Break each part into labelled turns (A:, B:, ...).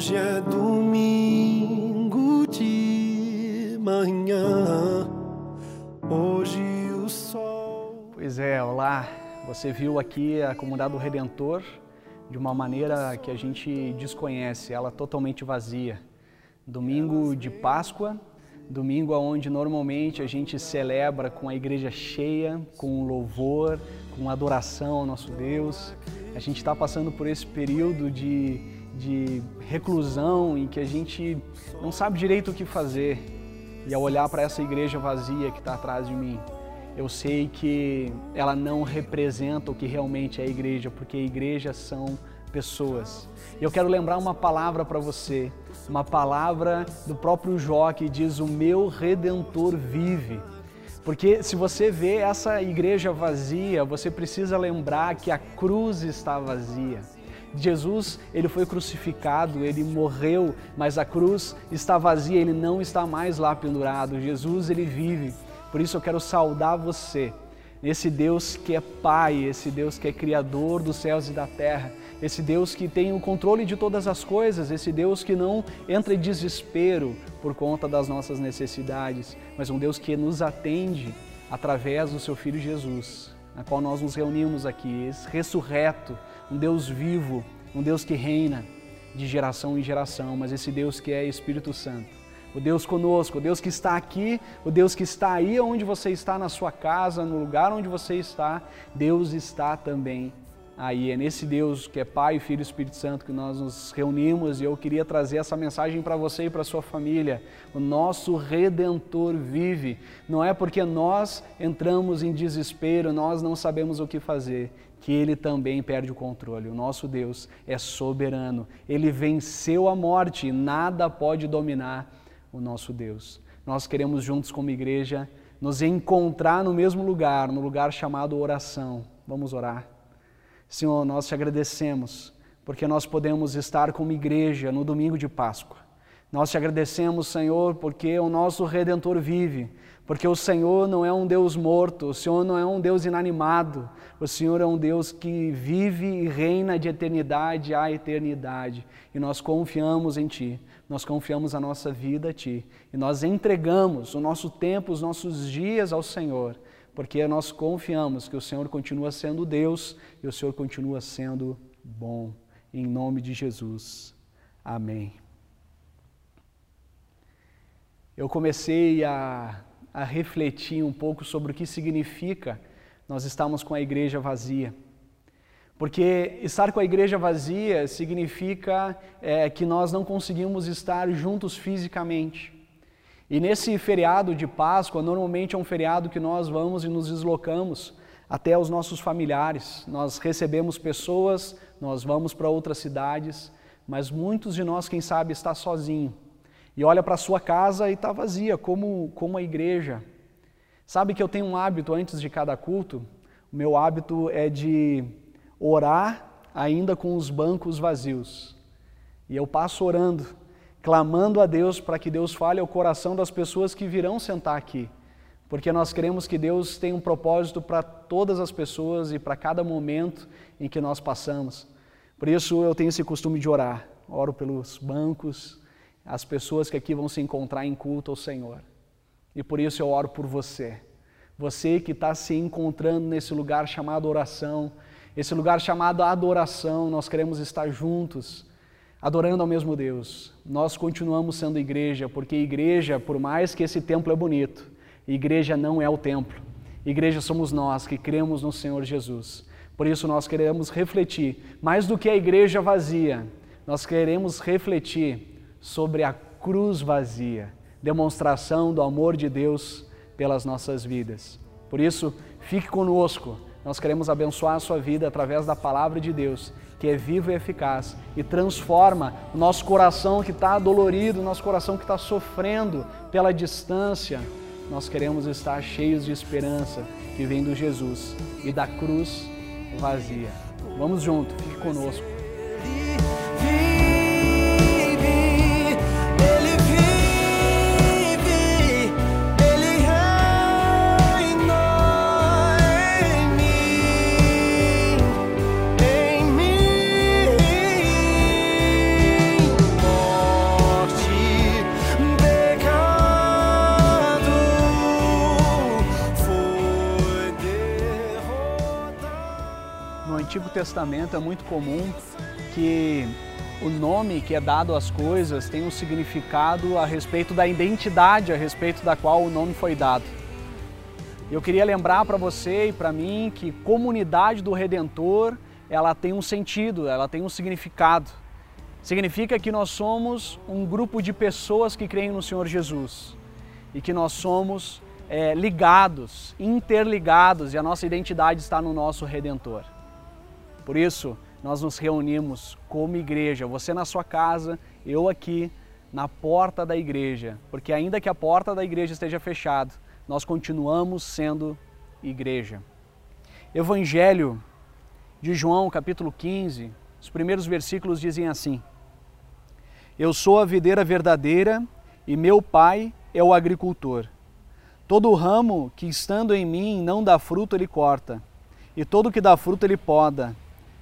A: Hoje é domingo de manhã. Hoje o sol.
B: Pois é, olá. Você viu aqui a comunidade do Redentor de uma maneira que a gente desconhece, ela totalmente vazia. Domingo de Páscoa, domingo onde normalmente a gente celebra com a igreja cheia, com louvor, com adoração ao nosso Deus. A gente está passando por esse período de, de reclusão em que a gente não sabe direito o que fazer. E ao olhar para essa igreja vazia que está atrás de mim, eu sei que ela não representa o que realmente é a igreja, porque a igreja são pessoas. E eu quero lembrar uma palavra para você, uma palavra do próprio Jó que diz: O meu redentor vive. Porque se você vê essa igreja vazia, você precisa lembrar que a cruz está vazia. Jesus, ele foi crucificado, ele morreu, mas a cruz está vazia, ele não está mais lá pendurado. Jesus, ele vive. Por isso eu quero saudar você, esse Deus que é Pai, esse Deus que é Criador dos céus e da terra, esse Deus que tem o controle de todas as coisas, esse Deus que não entra em desespero por conta das nossas necessidades, mas um Deus que nos atende através do seu Filho Jesus, na qual nós nos reunimos aqui, esse ressurreto, um Deus vivo, um Deus que reina de geração em geração, mas esse Deus que é Espírito Santo. O Deus conosco, o Deus que está aqui, o Deus que está aí onde você está, na sua casa, no lugar onde você está, Deus está também aí. É nesse Deus que é Pai, Filho e Espírito Santo que nós nos reunimos e eu queria trazer essa mensagem para você e para sua família. O nosso Redentor vive. Não é porque nós entramos em desespero, nós não sabemos o que fazer, que ele também perde o controle. O nosso Deus é soberano. Ele venceu a morte e nada pode dominar o nosso Deus. Nós queremos juntos como igreja nos encontrar no mesmo lugar, no lugar chamado oração. Vamos orar. Senhor, nós te agradecemos porque nós podemos estar como igreja no domingo de Páscoa. Nós te agradecemos, Senhor, porque o nosso Redentor vive, porque o Senhor não é um Deus morto, o Senhor não é um Deus inanimado, o Senhor é um Deus que vive e reina de eternidade a eternidade. E nós confiamos em Ti, nós confiamos a nossa vida a Ti, e nós entregamos o nosso tempo, os nossos dias ao Senhor porque nós confiamos que o Senhor continua sendo Deus e o Senhor continua sendo bom. Em nome de Jesus. Amém. Eu comecei a, a refletir um pouco sobre o que significa nós estamos com a igreja vazia. Porque estar com a igreja vazia significa é, que nós não conseguimos estar juntos fisicamente. E nesse feriado de Páscoa, normalmente é um feriado que nós vamos e nos deslocamos até os nossos familiares. Nós recebemos pessoas, nós vamos para outras cidades, mas muitos de nós, quem sabe, está sozinho e olha para a sua casa e está vazia, como, como a igreja. Sabe que eu tenho um hábito antes de cada culto? O meu hábito é de orar ainda com os bancos vazios. E eu passo orando clamando a Deus para que Deus fale ao coração das pessoas que virão sentar aqui, porque nós queremos que Deus tenha um propósito para todas as pessoas e para cada momento em que nós passamos. Por isso eu tenho esse costume de orar, oro pelos bancos, as pessoas que aqui vão se encontrar em culto ao Senhor. E por isso eu oro por você, você que está se encontrando nesse lugar chamado oração, esse lugar chamado adoração, nós queremos estar juntos adorando ao mesmo Deus. Nós continuamos sendo igreja, porque igreja, por mais que esse templo é bonito, igreja não é o templo. Igreja somos nós que cremos no Senhor Jesus. Por isso nós queremos refletir, mais do que a igreja vazia, nós queremos refletir sobre a cruz vazia, demonstração do amor de Deus pelas nossas vidas. Por isso, fique conosco. Nós queremos abençoar a sua vida através da palavra de Deus que é vivo e eficaz e transforma o nosso coração que está dolorido, o nosso coração que está sofrendo pela distância. Nós queremos estar cheios de esperança que vem do Jesus e da cruz vazia. Vamos junto, fique conosco. Testamento é muito comum que o nome que é dado às coisas tem um significado a respeito da identidade a respeito da qual o nome foi dado. Eu queria lembrar para você e para mim que comunidade do Redentor, ela tem um sentido, ela tem um significado. Significa que nós somos um grupo de pessoas que creem no Senhor Jesus e que nós somos é, ligados, interligados e a nossa identidade está no nosso Redentor. Por isso, nós nos reunimos como igreja, você na sua casa, eu aqui na porta da igreja, porque ainda que a porta da igreja esteja fechada, nós continuamos sendo igreja. Evangelho de João, capítulo 15, os primeiros versículos dizem assim: Eu sou a videira verdadeira e meu pai é o agricultor. Todo ramo que estando em mim não dá fruto, ele corta, e todo que dá fruto, ele poda,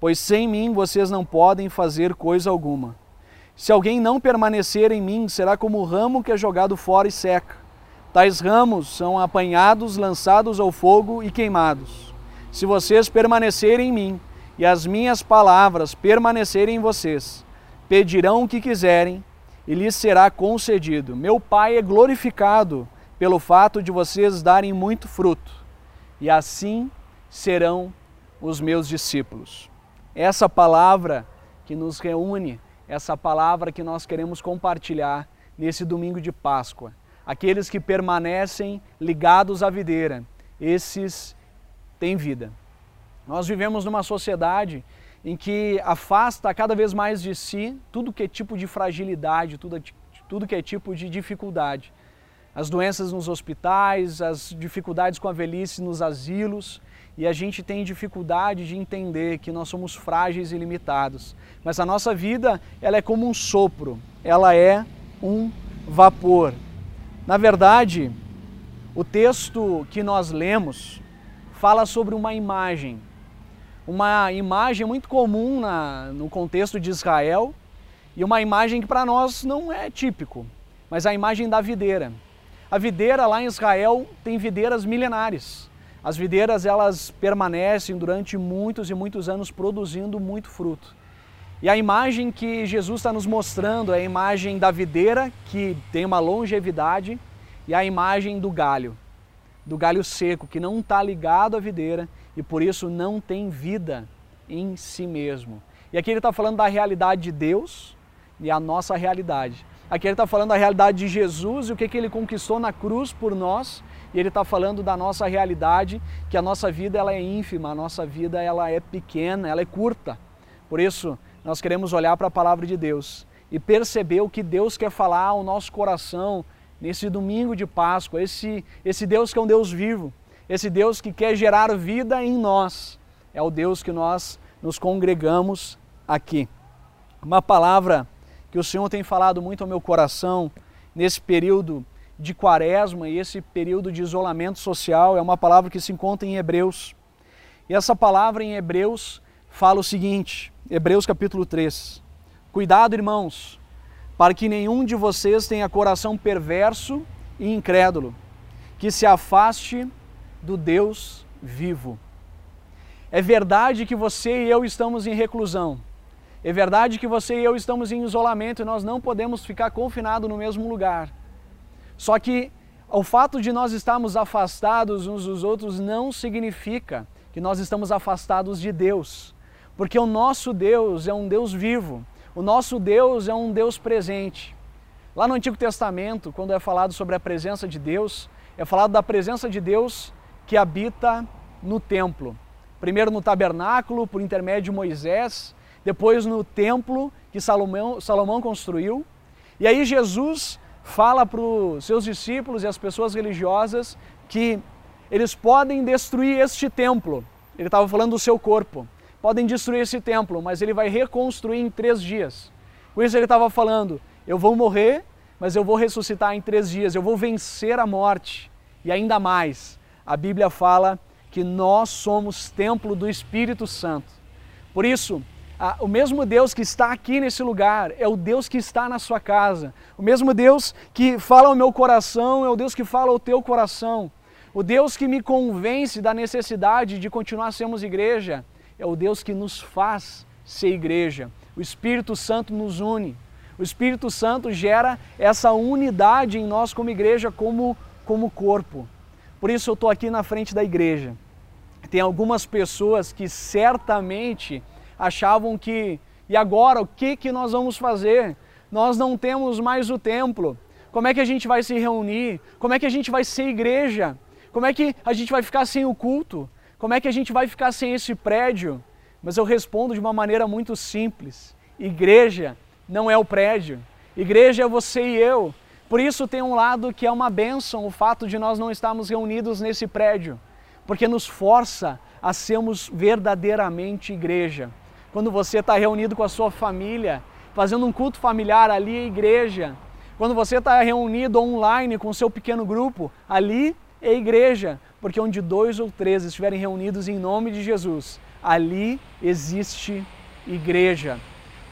B: pois sem mim vocês não podem fazer coisa alguma. Se alguém não permanecer em mim, será como o ramo que é jogado fora e seca. Tais ramos são apanhados, lançados ao fogo e queimados. Se vocês permanecerem em mim e as minhas palavras permanecerem em vocês, pedirão o que quiserem e lhes será concedido. Meu Pai é glorificado pelo fato de vocês darem muito fruto, e assim serão os meus discípulos. Essa palavra que nos reúne, essa palavra que nós queremos compartilhar nesse domingo de Páscoa. Aqueles que permanecem ligados à videira, esses têm vida. Nós vivemos numa sociedade em que afasta cada vez mais de si tudo que é tipo de fragilidade, tudo, tudo que é tipo de dificuldade as doenças nos hospitais, as dificuldades com a velhice nos asilos, e a gente tem dificuldade de entender que nós somos frágeis e limitados. Mas a nossa vida, ela é como um sopro, ela é um vapor. Na verdade, o texto que nós lemos fala sobre uma imagem, uma imagem muito comum na, no contexto de Israel e uma imagem que para nós não é típico, mas a imagem da videira. A videira lá em Israel tem videiras milenares. As videiras elas permanecem durante muitos e muitos anos produzindo muito fruto. E a imagem que Jesus está nos mostrando é a imagem da videira, que tem uma longevidade, e a imagem do galho, do galho seco, que não está ligado à videira e por isso não tem vida em si mesmo. E aqui ele está falando da realidade de Deus e a nossa realidade. Aqui ele está falando da realidade de Jesus e o que, que ele conquistou na cruz por nós. E ele está falando da nossa realidade, que a nossa vida ela é ínfima, a nossa vida ela é pequena, ela é curta. Por isso, nós queremos olhar para a palavra de Deus e perceber o que Deus quer falar ao nosso coração nesse domingo de Páscoa. Esse, esse Deus que é um Deus vivo, esse Deus que quer gerar vida em nós. É o Deus que nós nos congregamos aqui. Uma palavra que o Senhor tem falado muito ao meu coração nesse período de quaresma e esse período de isolamento social é uma palavra que se encontra em Hebreus. E essa palavra em Hebreus fala o seguinte, Hebreus capítulo 3. Cuidado, irmãos, para que nenhum de vocês tenha coração perverso e incrédulo, que se afaste do Deus vivo. É verdade que você e eu estamos em reclusão, é verdade que você e eu estamos em isolamento e nós não podemos ficar confinados no mesmo lugar. Só que o fato de nós estarmos afastados uns dos outros não significa que nós estamos afastados de Deus, porque o nosso Deus é um Deus vivo, o nosso Deus é um Deus presente. Lá no Antigo Testamento, quando é falado sobre a presença de Deus, é falado da presença de Deus que habita no templo. Primeiro no tabernáculo, por intermédio de Moisés, depois no templo que Salomão, Salomão construiu. E aí Jesus fala para os seus discípulos e as pessoas religiosas que eles podem destruir este templo. Ele estava falando do seu corpo, podem destruir esse templo, mas ele vai reconstruir em três dias. Com isso ele estava falando: eu vou morrer, mas eu vou ressuscitar em três dias, eu vou vencer a morte. E ainda mais, a Bíblia fala que nós somos templo do Espírito Santo. Por isso, a, o mesmo Deus que está aqui nesse lugar é o Deus que está na sua casa. O mesmo Deus que fala ao meu coração é o Deus que fala ao teu coração. O Deus que me convence da necessidade de continuar sermos igreja é o Deus que nos faz ser igreja. O Espírito Santo nos une. O Espírito Santo gera essa unidade em nós como igreja, como, como corpo. Por isso eu estou aqui na frente da igreja. Tem algumas pessoas que certamente achavam que, e agora, o que, que nós vamos fazer? Nós não temos mais o templo. Como é que a gente vai se reunir? Como é que a gente vai ser igreja? Como é que a gente vai ficar sem o culto? Como é que a gente vai ficar sem esse prédio? Mas eu respondo de uma maneira muito simples: igreja não é o prédio, igreja é você e eu. Por isso tem um lado que é uma bênção o fato de nós não estarmos reunidos nesse prédio, porque nos força a sermos verdadeiramente igreja. Quando você está reunido com a sua família, fazendo um culto familiar, ali é igreja. Quando você está reunido online com o seu pequeno grupo, ali é igreja, porque onde dois ou três estiverem reunidos em nome de Jesus, ali existe igreja.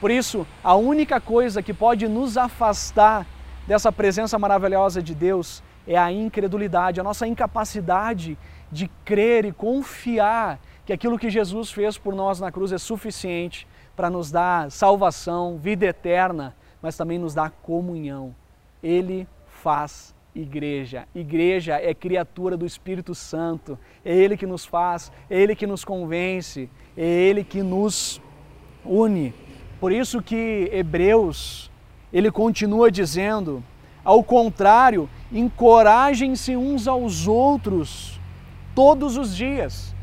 B: Por isso, a única coisa que pode nos afastar dessa presença maravilhosa de Deus é a incredulidade, a nossa incapacidade de crer e confiar que aquilo que Jesus fez por nós na cruz é suficiente para nos dar salvação, vida eterna, mas também nos dar comunhão. Ele faz igreja. Igreja é criatura do Espírito Santo. É Ele que nos faz, é Ele que nos convence, é Ele que nos une. Por isso que Hebreus ele continua dizendo: ao contrário, encorajem-se uns aos outros todos os dias,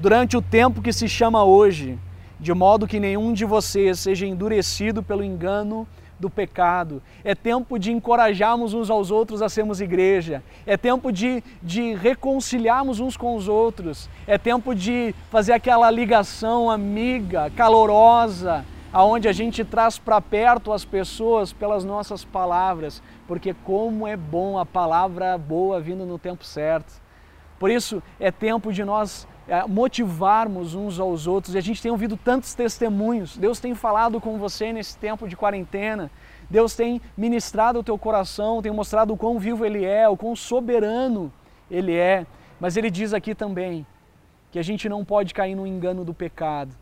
B: durante o tempo que se chama hoje, de modo que nenhum de vocês seja endurecido pelo engano do pecado. É tempo de encorajarmos uns aos outros a sermos igreja. É tempo de, de reconciliarmos uns com os outros. É tempo de fazer aquela ligação amiga, calorosa, aonde a gente traz para perto as pessoas pelas nossas palavras, porque como é bom a palavra boa vindo no tempo certo. Por isso é tempo de nós motivarmos uns aos outros. E a gente tem ouvido tantos testemunhos. Deus tem falado com você nesse tempo de quarentena. Deus tem ministrado o teu coração, tem mostrado o quão vivo Ele é, o quão soberano Ele é. Mas Ele diz aqui também que a gente não pode cair no engano do pecado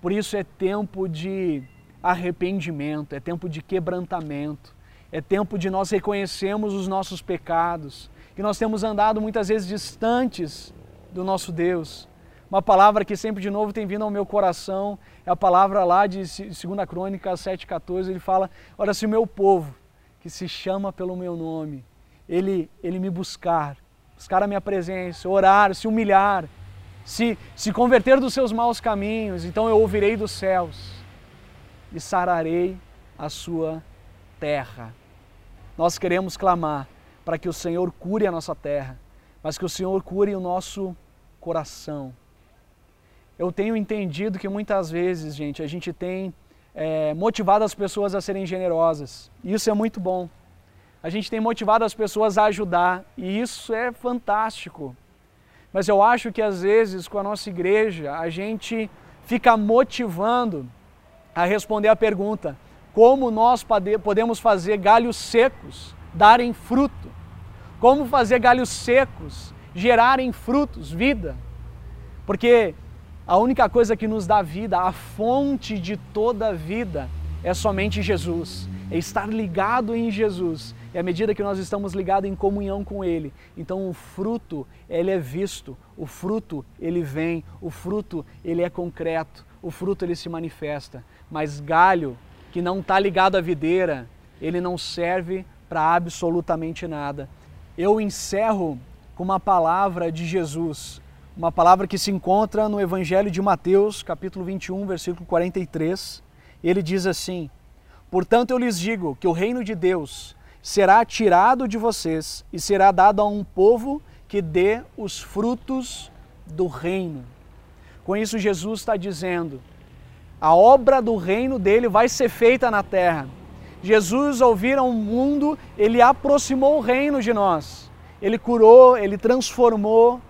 B: por isso é tempo de arrependimento, é tempo de quebrantamento, é tempo de nós reconhecermos os nossos pecados, que nós temos andado muitas vezes distantes do nosso Deus. Uma palavra que sempre de novo tem vindo ao meu coração é a palavra lá de 2 Crônica 7,14. Ele fala: Olha, se o meu povo, que se chama pelo meu nome, ele, ele me buscar, buscar a minha presença, orar, se humilhar, se, se converter dos seus maus caminhos, então eu ouvirei dos céus e sararei a sua terra. Nós queremos clamar para que o Senhor cure a nossa terra, mas que o Senhor cure o nosso coração. Eu tenho entendido que muitas vezes, gente, a gente tem é, motivado as pessoas a serem generosas. E isso é muito bom. A gente tem motivado as pessoas a ajudar e isso é fantástico. Mas eu acho que às vezes com a nossa igreja a gente fica motivando a responder a pergunta: como nós podemos fazer galhos secos darem fruto? Como fazer galhos secos gerarem frutos, vida? Porque a única coisa que nos dá vida, a fonte de toda vida, é somente Jesus, é estar ligado em Jesus e à medida que nós estamos ligados em comunhão com Ele, então o fruto, ele é visto, o fruto, ele vem, o fruto, ele é concreto, o fruto, ele se manifesta. Mas galho que não está ligado à videira, ele não serve para absolutamente nada. Eu encerro com uma palavra de Jesus, uma palavra que se encontra no Evangelho de Mateus, capítulo 21, versículo 43. Ele diz assim: Portanto, eu lhes digo que o reino de Deus será tirado de vocês e será dado a um povo que dê os frutos do reino. Com isso, Jesus está dizendo: a obra do reino dele vai ser feita na terra. Jesus, ao vir ao mundo, ele aproximou o reino de nós. Ele curou, ele transformou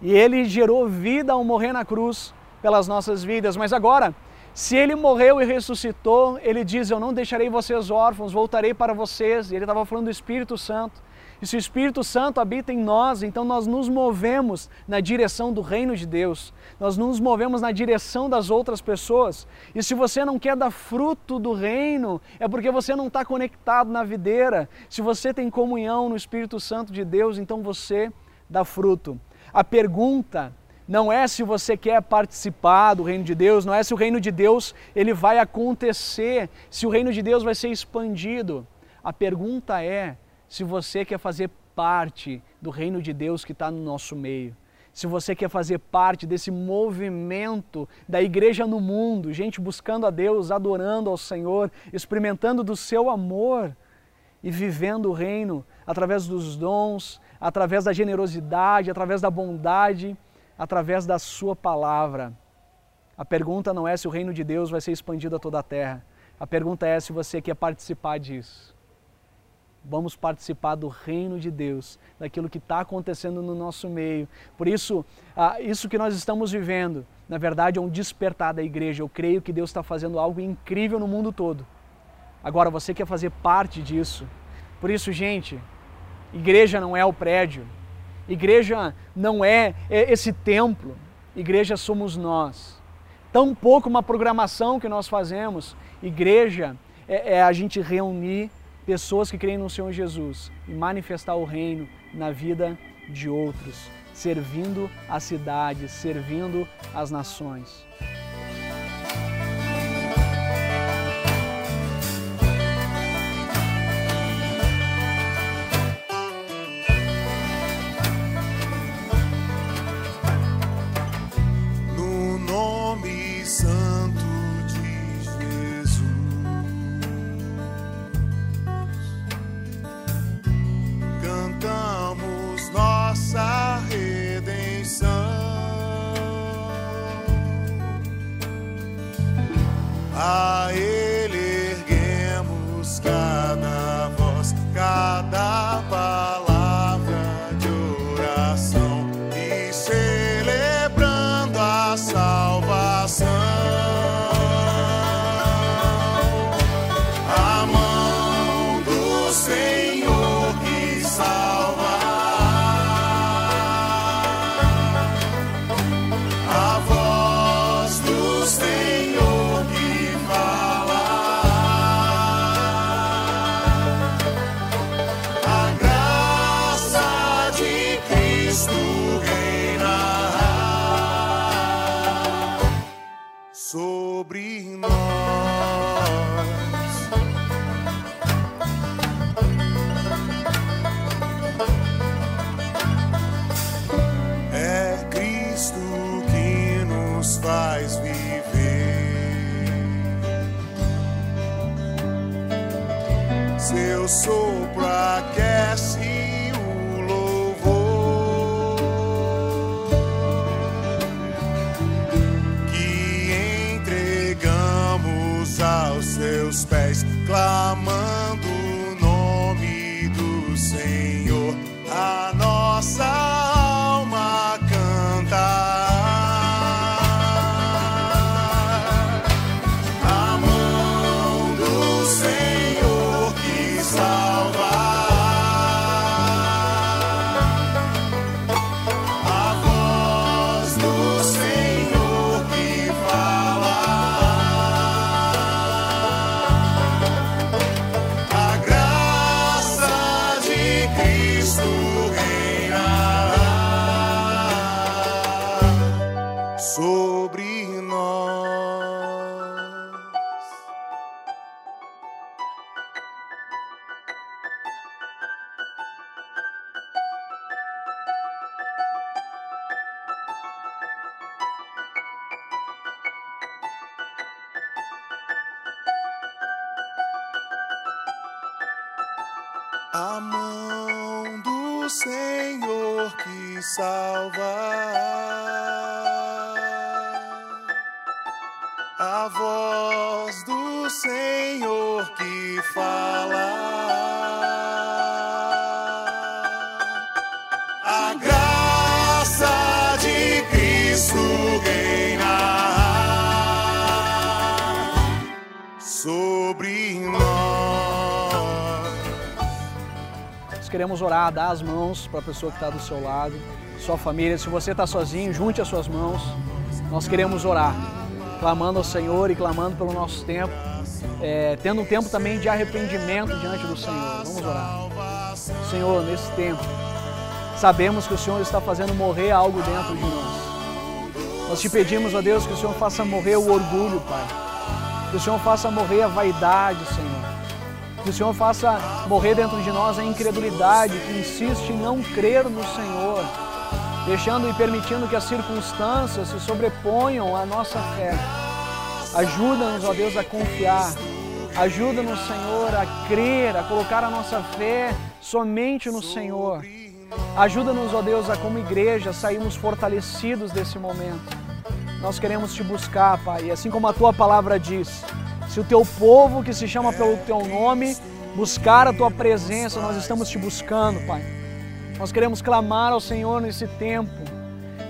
B: e ele gerou vida ao morrer na cruz pelas nossas vidas. Mas agora, se ele morreu e ressuscitou, ele diz: Eu não deixarei vocês órfãos, voltarei para vocês. E ele estava falando do Espírito Santo. E se o Espírito Santo habita em nós, então nós nos movemos na direção do reino de Deus, nós nos movemos na direção das outras pessoas. E se você não quer dar fruto do reino, é porque você não está conectado na videira. Se você tem comunhão no Espírito Santo de Deus, então você dá fruto. A pergunta não é se você quer participar do reino de Deus, não é se o reino de Deus ele vai acontecer, se o reino de Deus vai ser expandido. A pergunta é se você quer fazer parte do reino de Deus que está no nosso meio, se você quer fazer parte desse movimento da igreja no mundo, gente buscando a Deus, adorando ao Senhor, experimentando do seu amor e vivendo o reino através dos dons, através da generosidade, através da bondade, através da sua palavra. A pergunta não é se o reino de Deus vai ser expandido a toda a terra. A pergunta é se você quer participar disso. Vamos participar do reino de Deus, daquilo que está acontecendo no nosso meio. Por isso, ah, isso que nós estamos vivendo, na verdade, é um despertar da igreja. Eu creio que Deus está fazendo algo incrível no mundo todo. Agora, você quer fazer parte disso. Por isso, gente, igreja não é o prédio, igreja não é esse templo, igreja somos nós. Tão pouco uma programação que nós fazemos, igreja é, é a gente reunir pessoas que creem no Senhor Jesus e manifestar o reino na vida de outros, servindo a cidade, servindo as nações.
A: A sobre nós. É Cristo que nos faz viver. Se eu sou A mão do Senhor que salva, a voz do Senhor que
B: fala. Queremos orar, dar as mãos para a pessoa que está do seu lado, sua família. Se você está sozinho, junte as suas mãos. Nós queremos orar, clamando ao Senhor e clamando pelo nosso tempo, é, tendo um tempo também de arrependimento diante do Senhor. Vamos orar. Senhor, nesse tempo, sabemos que o Senhor está fazendo morrer algo dentro de nós. Nós te pedimos, ó Deus, que o Senhor faça morrer o orgulho, Pai. Que o Senhor faça morrer a vaidade, Senhor. Que o Senhor faça morrer dentro de nós a incredulidade que insiste em não crer no Senhor deixando e permitindo que as circunstâncias se sobreponham à nossa fé. Ajuda-nos, ó Deus, a confiar. Ajuda-nos, Senhor, a crer, a colocar a nossa fé somente no Senhor. Ajuda-nos, ó Deus, a como igreja sairmos fortalecidos desse momento. Nós queremos te buscar, Pai, assim como a tua palavra diz, se o teu povo que se chama pelo teu nome buscar a tua presença, nós estamos te buscando, Pai. Nós queremos clamar ao Senhor nesse tempo,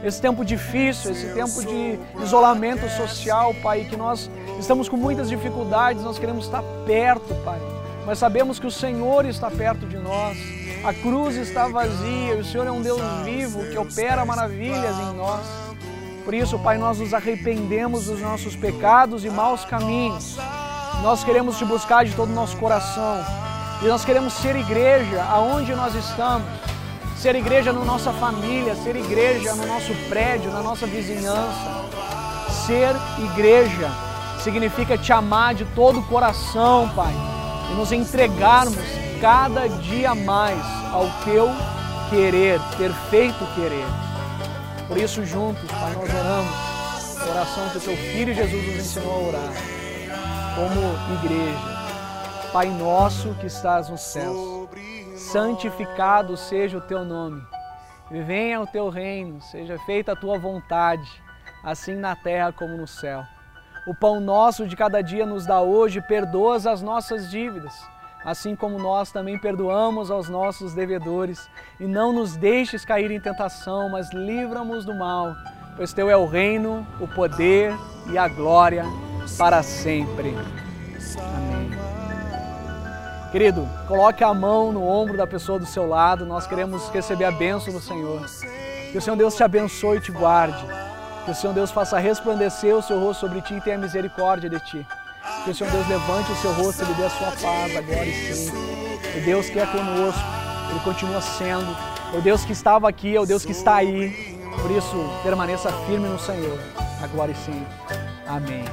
B: esse tempo difícil, esse tempo de isolamento social, Pai, que nós estamos com muitas dificuldades, nós queremos estar perto, Pai. Mas sabemos que o Senhor está perto de nós, a cruz está vazia, o Senhor é um Deus vivo que opera maravilhas em nós. Por isso, Pai, nós nos arrependemos dos nossos pecados e maus caminhos. Nós queremos te buscar de todo o nosso coração. E nós queremos ser igreja aonde nós estamos ser igreja na nossa família, ser igreja no nosso prédio, na nossa vizinhança. Ser igreja significa te amar de todo o coração, Pai, e nos entregarmos cada dia mais ao teu querer, perfeito querer. Por isso, juntos, Pai, nós oramos oração que o teu Filho Jesus nos ensinou a orar, como igreja. Pai nosso que estás nos céus santificado seja o teu nome. Venha o teu reino, seja feita a tua vontade, assim na terra como no céu. O pão nosso de cada dia nos dá hoje, perdoa as nossas dívidas, assim como nós também perdoamos aos nossos devedores. E não nos deixes cair em tentação, mas livra-nos do mal, pois teu é o reino, o poder e a glória para sempre. Querido, coloque a mão no ombro da pessoa do seu lado, nós queremos receber a bênção do Senhor. Que o Senhor Deus te abençoe e te guarde. Que o Senhor Deus faça resplandecer o seu rosto sobre ti e tenha misericórdia de ti. Que o Senhor Deus levante o seu rosto e lhe dê a sua paz, agora e sempre. O Deus que é conosco, Ele continua sendo. O Deus que estava aqui, é o Deus que está aí. Por isso, permaneça firme no Senhor, agora e sempre. Amém.